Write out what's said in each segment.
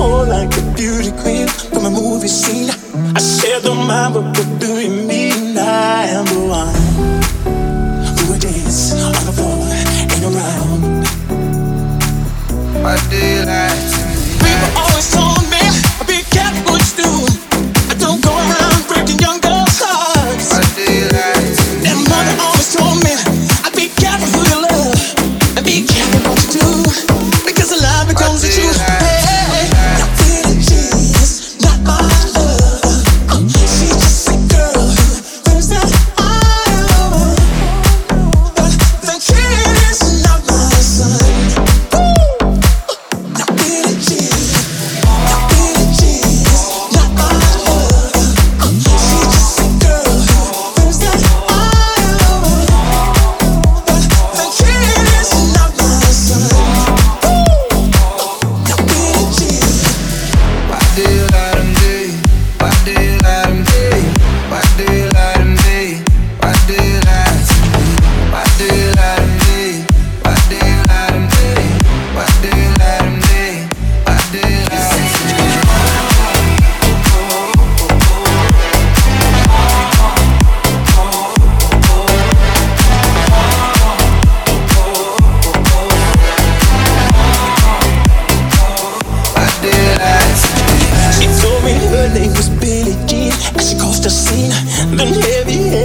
more like a beauty queen from a movie scene. I said, don't mind, but what do you mean? I am the one who will dance on the floor and around. What do you like to me? People always told me, be careful what you do. I don't go around breaking young girls' hearts. What do you like to me? And mother always told me, I be careful who you love, and be careful what you do, because the love becomes a truth.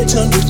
800